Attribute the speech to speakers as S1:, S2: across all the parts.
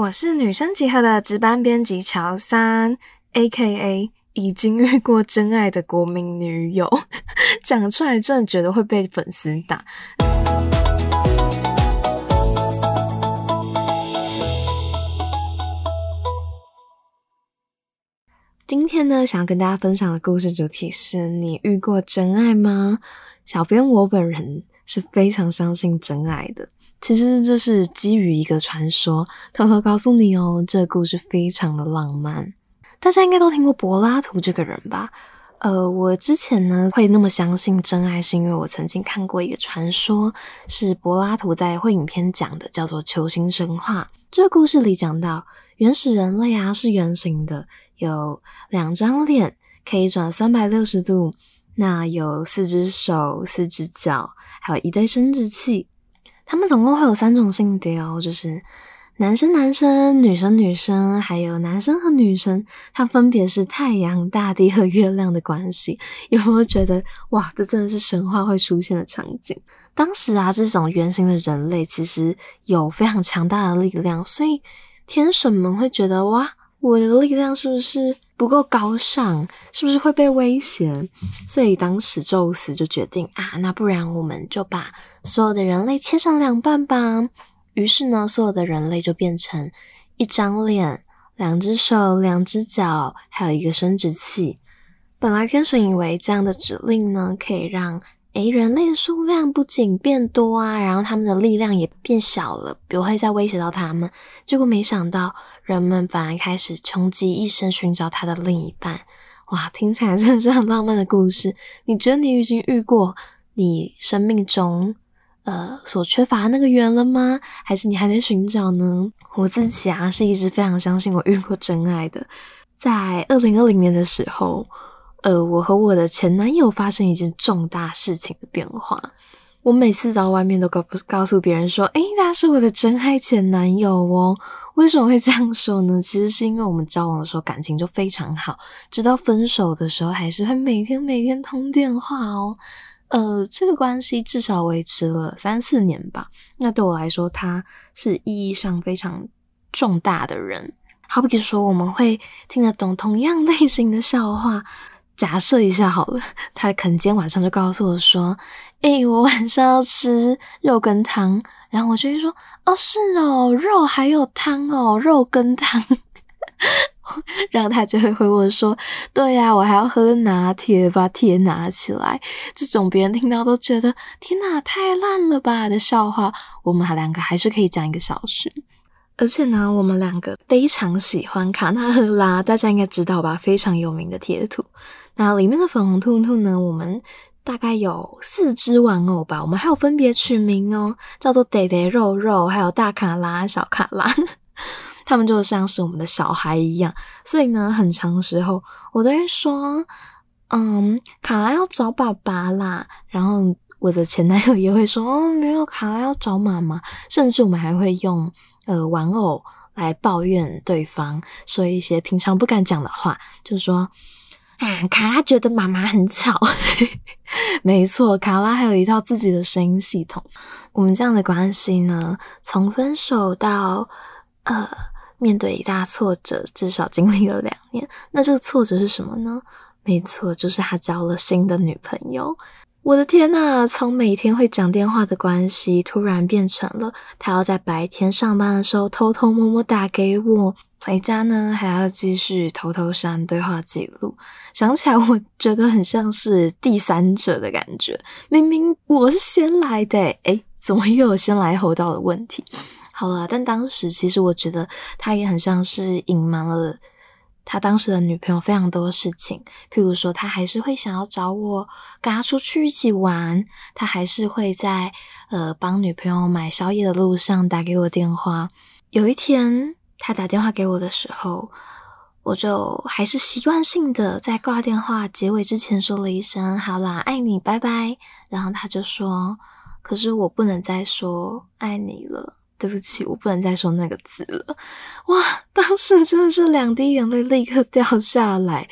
S1: 我是女生集合的值班编辑乔三，A.K.A 已经遇过真爱的国民女友，讲出来真的觉得会被粉丝打。今天呢，想要跟大家分享的故事主题是你遇过真爱吗？小编我本人是非常相信真爱的。其实这是基于一个传说，偷偷告诉你哦，这故事非常的浪漫。大家应该都听过柏拉图这个人吧？呃，我之前呢会那么相信真爱，是因为我曾经看过一个传说，是柏拉图在会影片讲的，叫做《球形神话》。这个故事里讲到，原始人类啊是圆形的，有两张脸，可以转三百六十度，那有四只手、四只脚，还有一对生殖器。他们总共会有三种性别哦，就是男生、男生、女生、女生，还有男生和女生。它分别是太阳、大地和月亮的关系。有没有觉得哇，这真的是神话会出现的场景？当时啊，这种圆形的人类其实有非常强大的力量，所以天神们会觉得哇，我的力量是不是？不够高尚，是不是会被威胁？所以当时宙斯就决定啊，那不然我们就把所有的人类切成两半吧。于是呢，所有的人类就变成一张脸、两只手、两只脚，还有一个生殖器。本来天神以为这样的指令呢，可以让诶人类的数量不仅变多啊，然后他们的力量也变小了，不会再威胁到他们。结果没想到。人们反而开始穷极一生寻找他的另一半，哇，听起来真的是很浪漫的故事。你觉得你已经遇过你生命中呃所缺乏那个缘了吗？还是你还在寻找呢？我自己啊是一直非常相信我遇过真爱的。在二零二零年的时候，呃，我和我的前男友发生一件重大事情的变化。我每次到外面都告告诉别人说，诶，他是我的真爱前男友哦。为什么会这样说呢？其实是因为我们交往的时候感情就非常好，直到分手的时候还是会每天每天通电话哦。呃，这个关系至少维持了三四年吧。那对我来说，他是意义上非常重大的人。好比说，我们会听得懂同样类型的笑话。假设一下好了，他可能今天晚上就告诉我说：“诶，我晚上要吃肉跟汤。”然后我就会说：“哦，是哦，肉还有汤哦，肉跟汤。” 然后他就会回我说：“对呀，我还要喝拿铁，把铁拿起来。”这种别人听到都觉得“天哪，太烂了吧”的笑话，我们还两个还是可以讲一个小时。而且呢，我们两个非常喜欢卡纳赫拉，大家应该知道吧？非常有名的铁兔。那里面的粉红兔兔呢？我们大概有四只玩偶吧，我们还有分别取名哦，叫做得得肉肉，还有大卡拉、小卡拉，他们就像是我们的小孩一样。所以呢，很长时候我都会说，嗯，卡拉要找爸爸啦。然后我的前男友也会说，哦，没有，卡拉要找妈妈。甚至我们还会用呃玩偶来抱怨对方，说一些平常不敢讲的话，就说。啊，卡拉觉得妈妈很吵。没错，卡拉还有一套自己的声音系统。我们这样的关系呢，从分手到呃面对一大挫折，至少经历了两年。那这个挫折是什么呢？没错，就是他交了新的女朋友。我的天呐！从每天会讲电话的关系，突然变成了他要在白天上班的时候偷偷摸摸打给我，回家呢还要继续偷偷删对话记录。想起来，我觉得很像是第三者的感觉。明明我是先来的，诶，怎么又有先来后到的问题？好了，但当时其实我觉得他也很像是隐瞒了。他当时的女朋友非常多事情，譬如说，他还是会想要找我跟他出去一起玩，他还是会在呃帮女朋友买宵夜的路上打给我电话。有一天，他打电话给我的时候，我就还是习惯性的在挂电话结尾之前说了一声“好啦，爱你，拜拜”，然后他就说：“可是我不能再说爱你了。”对不起，我不能再说那个字了。哇，当时真的是两滴眼泪立刻掉下来，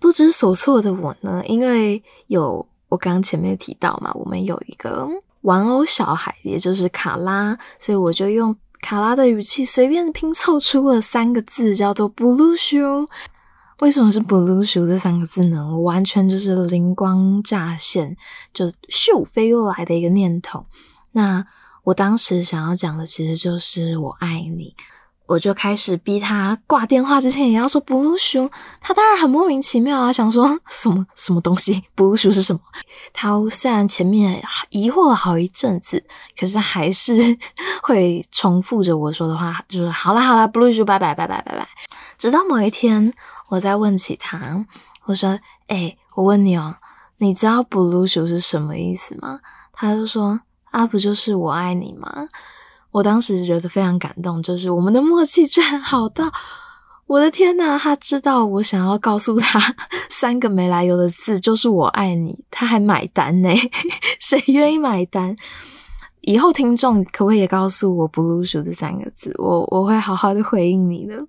S1: 不知所措的我呢，因为有我刚刚前面提到嘛，我们有一个玩偶小孩，也就是卡拉，所以我就用卡拉的语气随便拼凑出了三个字，叫做 “blue shoe”。为什么是 “blue shoe” 这三个字呢？我完全就是灵光乍现，就咻飞过来的一个念头。那我当时想要讲的，其实就是我爱你。我就开始逼他挂电话之前也要说 “blue shoe”，他当然很莫名其妙啊，想说什么什么东西 “blue shoe” 是什么？他虽然前面疑惑了好一阵子，可是他还是 会重复着我说的话，就是“好啦好啦 blue shoe，拜拜拜拜拜拜”。直到某一天，我再问起他，我说：“哎，我问你哦，你知道 “blue shoe” 是什么意思吗？”他就说：“啊，不就是我爱你吗？”我当时觉得非常感动，就是我们的默契居然好到，我的天呐！他知道我想要告诉他三个没来由的字，就是我爱你，他还买单呢。谁愿意买单？以后听众可不可以也告诉我 “blue” 这三个字？我我会好好的回应你的。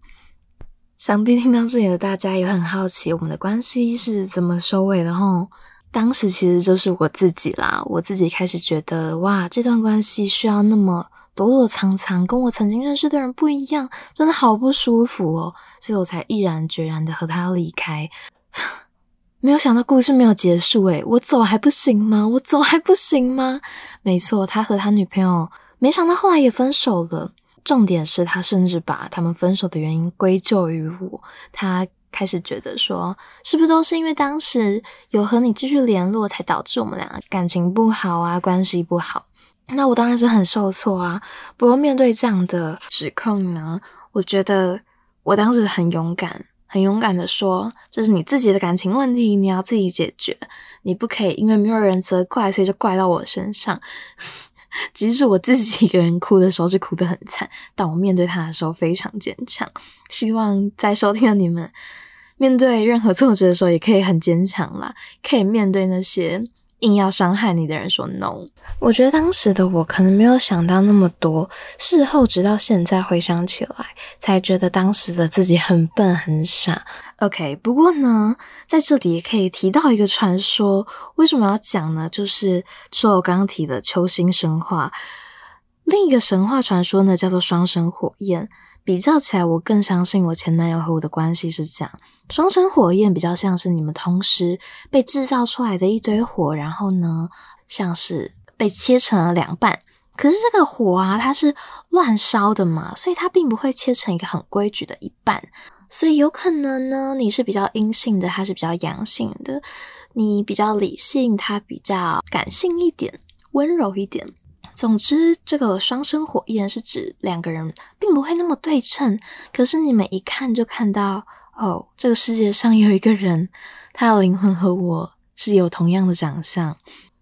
S1: 想必听到这里的大家也很好奇，我们的关系是怎么收尾的吼？当时其实就是我自己啦，我自己开始觉得，哇，这段关系需要那么。躲躲藏藏，跟我曾经认识的人不一样，真的好不舒服哦，所以我才毅然决然的和他离开。没有想到故事没有结束，诶我走还不行吗？我走还不行吗？没错，他和他女朋友，没想到后来也分手了。重点是他甚至把他们分手的原因归咎于我，他开始觉得说，是不是都是因为当时有和你继续联络，才导致我们两个感情不好啊，关系不好。那我当然是很受挫啊！不过面对这样的指控呢，我觉得我当时很勇敢，很勇敢的说：“这是你自己的感情问题，你要自己解决，你不可以因为没有人责怪，所以就怪到我身上。”即使我自己一个人哭的时候是哭得很惨，但我面对他的时候非常坚强。希望在收听的你们，面对任何挫折的时候也可以很坚强啦，可以面对那些。硬要伤害你的人说 no，我觉得当时的我可能没有想到那么多，事后直到现在回想起来，才觉得当时的自己很笨很傻。OK，不过呢，在这里也可以提到一个传说，为什么要讲呢？就是说我刚刚提的球星神话，另一个神话传说呢，叫做双生火焰。比较起来，我更相信我前男友和我的关系是这样：双生火焰比较像是你们同时被制造出来的一堆火，然后呢，像是被切成了两半。可是这个火啊，它是乱烧的嘛，所以它并不会切成一个很规矩的一半。所以有可能呢，你是比较阴性的，他是比较阳性的；你比较理性，他比较感性一点，温柔一点。总之，这个双生火焰是指两个人并不会那么对称，可是你们一看就看到，哦，这个世界上有一个人，他的灵魂和我是有同样的长相。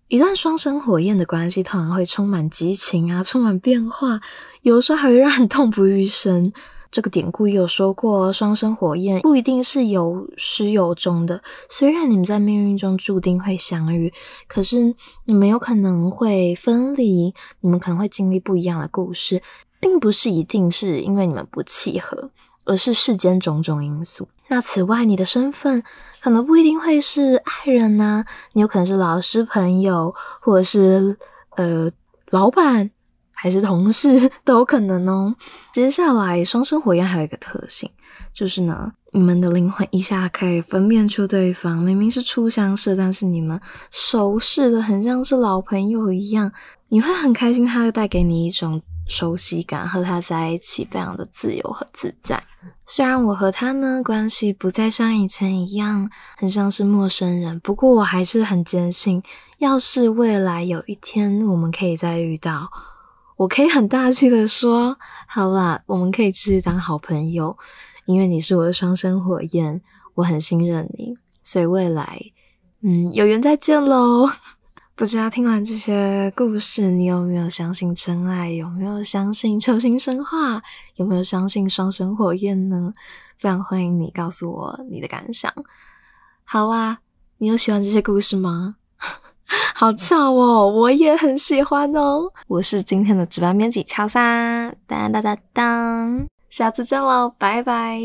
S1: 一段双生火焰的关系通常会充满激情啊，充满变化，有的时候还会让人痛不欲生。这个典故也有说过，双生火焰不一定是有始有终的。虽然你们在命运中注定会相遇，可是你们有可能会分离，你们可能会经历不一样的故事，并不是一定是因为你们不契合，而是世间种种因素。那此外，你的身份可能不一定会是爱人呐，你有可能是老师、朋友，或者是呃老板。还是同事 都有可能哦。接下来，双生火焰还有一个特性，就是呢，你们的灵魂一下可以分辨出对方明明是初相识，但是你们熟识的很像是老朋友一样，你会很开心，他会带给你一种熟悉感，和他在一起非常的自由和自在。虽然我和他呢关系不再像以前一样，很像是陌生人，不过我还是很坚信，要是未来有一天我们可以再遇到。我可以很大气的说，好啦，我们可以继续当好朋友，因为你是我的双生火焰，我很信任你，所以未来，嗯，有缘再见喽。不知道听完这些故事，你有没有相信真爱？有没有相信球星神话？有没有相信双生火焰呢？非常欢迎你告诉我你的感想。好啦，你有喜欢这些故事吗？好巧哦，我也很喜欢哦。我是今天的值班编辑乔三，当当当当，下次见喽，拜拜。